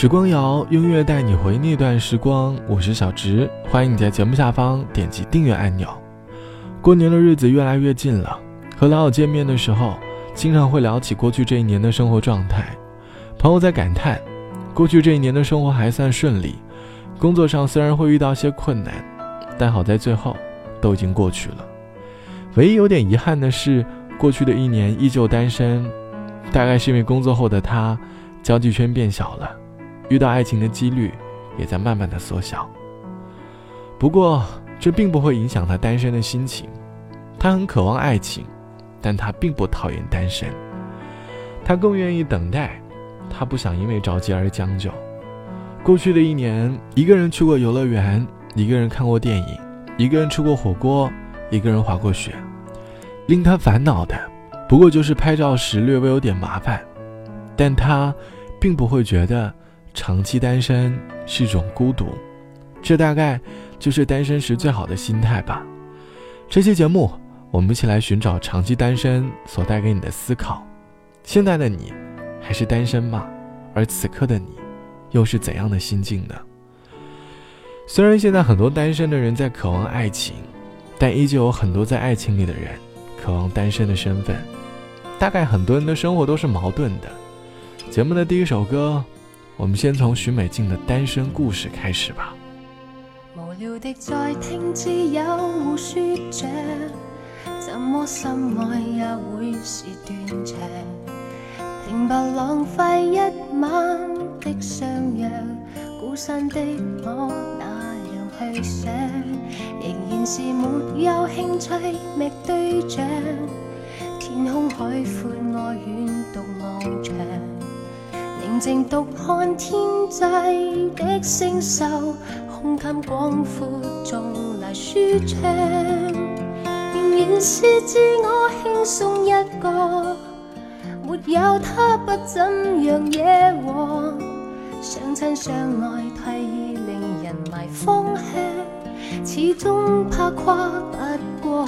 时光谣，音乐带你回那段时光。我是小直，欢迎你在节目下方点击订阅按钮。过年的日子越来越近了，和老友见面的时候，经常会聊起过去这一年的生活状态。朋友在感叹，过去这一年的生活还算顺利，工作上虽然会遇到些困难，但好在最后都已经过去了。唯一有点遗憾的是，过去的一年依旧单身，大概是因为工作后的他，交际圈变小了。遇到爱情的几率也在慢慢的缩小。不过，这并不会影响他单身的心情。他很渴望爱情，但他并不讨厌单身。他更愿意等待，他不想因为着急而将就。过去的一年，一个人去过游乐园，一个人看过电影，一个人吃过火锅，一个人滑过雪。令他烦恼的，不过就是拍照时略微有点麻烦，但他并不会觉得。长期单身是种孤独，这大概就是单身时最好的心态吧。这期节目，我们一起来寻找长期单身所带给你的思考。现在的你还是单身吗？而此刻的你，又是怎样的心境呢？虽然现在很多单身的人在渴望爱情，但依旧有很多在爱情里的人渴望单身的身份。大概很多人的生活都是矛盾的。节目的第一首歌。我们先从许美静的单身故事开始吧。无聊的在听，只有互说着，怎么心爱也会是断肠。平白浪费一晚的相约，孤身的我那样去想，仍然是没有兴趣觅对象。天空海阔，我远独望长。静独看天际的星宿，胸襟广阔，纵来舒畅。仍然是自我轻松一个，没有他不怎样惹祸。相亲相爱太易令人迷方向，始终怕跨不过。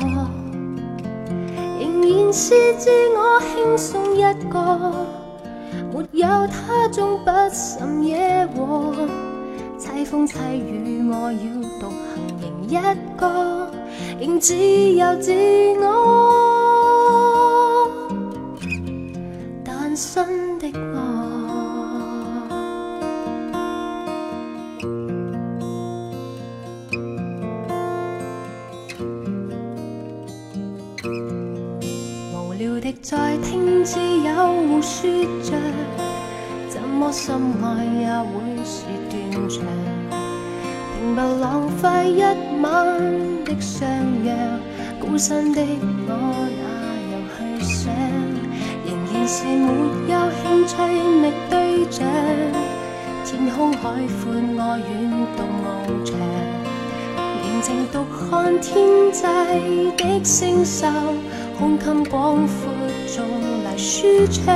仍然是自我轻松一个。没有他，终不甚惹祸。凄风凄雨，我要独行，仍一个，仍自由自我单身的我。无聊的在听，只有互说着，心爱也会是断肠。平白浪费一晚的相约，孤身的我哪有去想？仍然是没有兴趣觅对象。天空海阔，我远独望。长，宁静独看天际的星宿。胸襟广阔，纵来舒畅，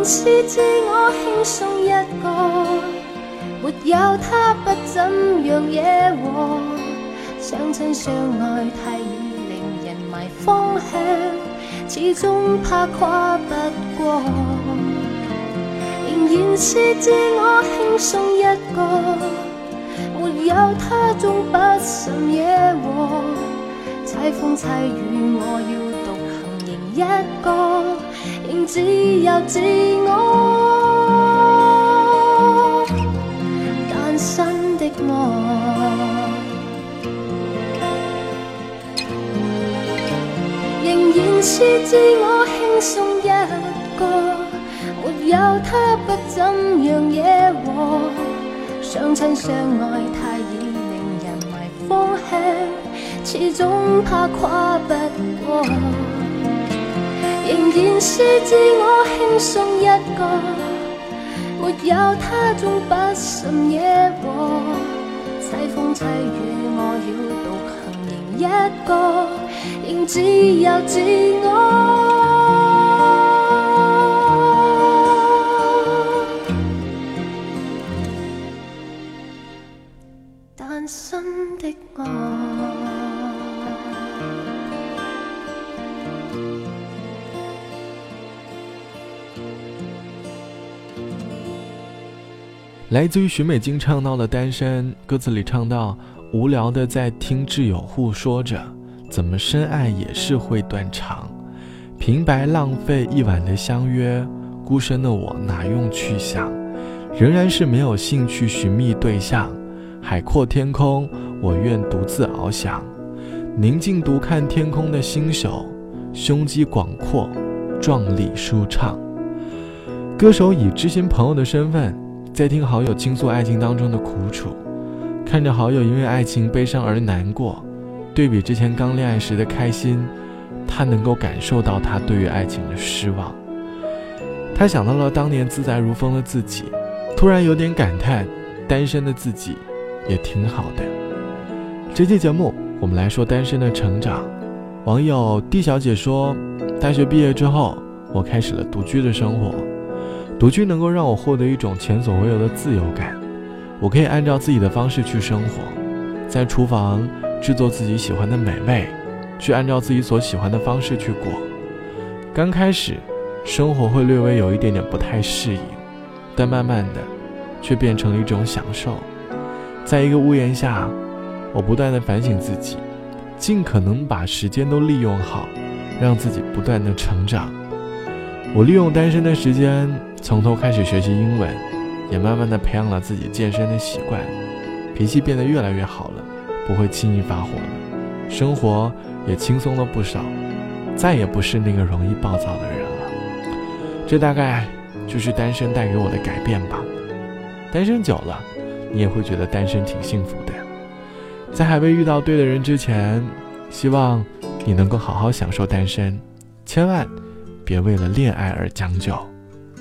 仍然是自我轻松一个，没有他不怎样惹祸。相亲相爱太易令人迷方向，始终怕跨不过，仍然是自我轻松一个。没有他，终不甚惹祸。凄风凄雨，我要独行，仍一个，仍自由自我单身的我。仍然是自我轻松一个，没有他，不怎样惹祸。相亲相爱太易令人迷方向，始终怕跨不过。仍然是自我轻松一个，没有他总不甚惹祸。凄风凄雨，我要独行，仍一个，仍自由自我。来自于许美静唱到的《单身》，歌词里唱到：“无聊的在听挚友互说着，怎么深爱也是会断肠，平白浪费一晚的相约，孤身的我哪用去想，仍然是没有兴趣寻觅对象。海阔天空，我愿独自翱翔，宁静独看天空的星宿，胸肌广阔，壮丽舒畅。”歌手以知心朋友的身份。在听好友倾诉爱情当中的苦楚，看着好友因为爱情悲伤而难过，对比之前刚恋爱时的开心，他能够感受到他对于爱情的失望。他想到了当年自在如风的自己，突然有点感叹，单身的自己也挺好的。这期节目我们来说单身的成长。网友 D 小姐说，大学毕业之后，我开始了独居的生活。独居能够让我获得一种前所未有的自由感，我可以按照自己的方式去生活，在厨房制作自己喜欢的美味，去按照自己所喜欢的方式去过。刚开始，生活会略微有一点点不太适应，但慢慢的，却变成了一种享受。在一个屋檐下，我不断的反省自己，尽可能把时间都利用好，让自己不断的成长。我利用单身的时间。从头开始学习英文，也慢慢的培养了自己健身的习惯，脾气变得越来越好了，不会轻易发火了，生活也轻松了不少，再也不是那个容易暴躁的人了。这大概就是单身带给我的改变吧。单身久了，你也会觉得单身挺幸福的。在还未遇到对的人之前，希望你能够好好享受单身，千万别为了恋爱而将就。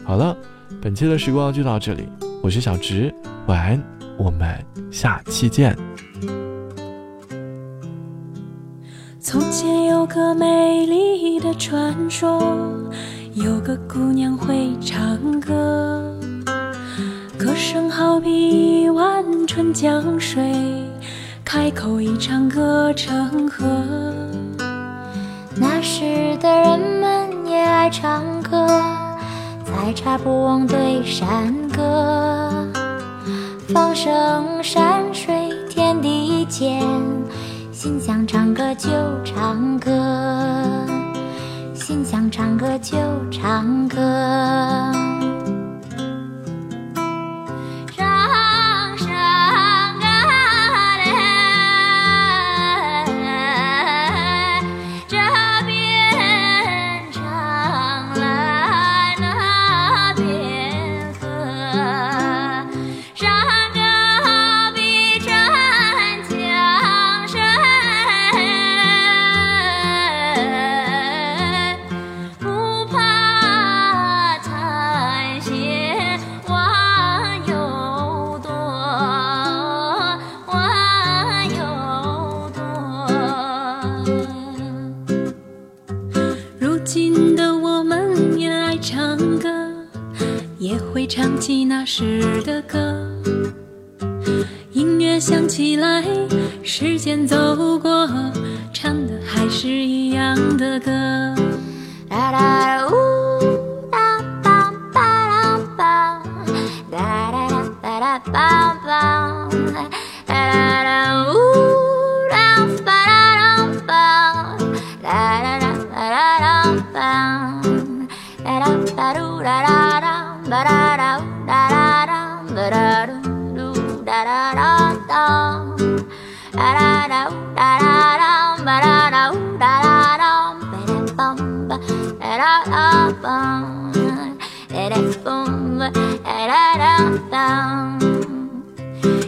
好了，本期的时光就到这里，我是小直，晚安，我们下期见。从前有个美丽的传说，有个姑娘会唱歌，歌声好比一碗春江水，开口一唱歌成河。那时的人们也爱唱歌。茶不忘对山歌，放声山水天地间，心想唱歌就唱歌，心想唱歌就唱歌。如今的我们也爱唱歌也会唱起那时的歌。音乐响起来时间走过唱的还是一样的歌。啦啦呜。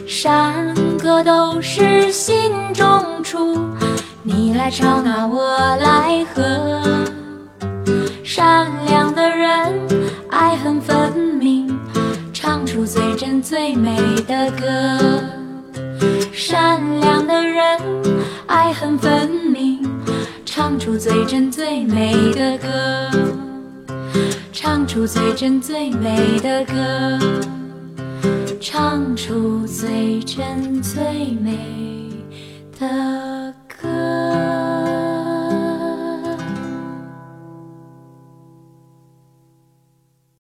山歌都是心中出，你来唱啊，我来和。出最真最美的歌。善良的人，爱恨分明，唱出最真最美的歌。唱出最真最美的歌，唱出最真最美的。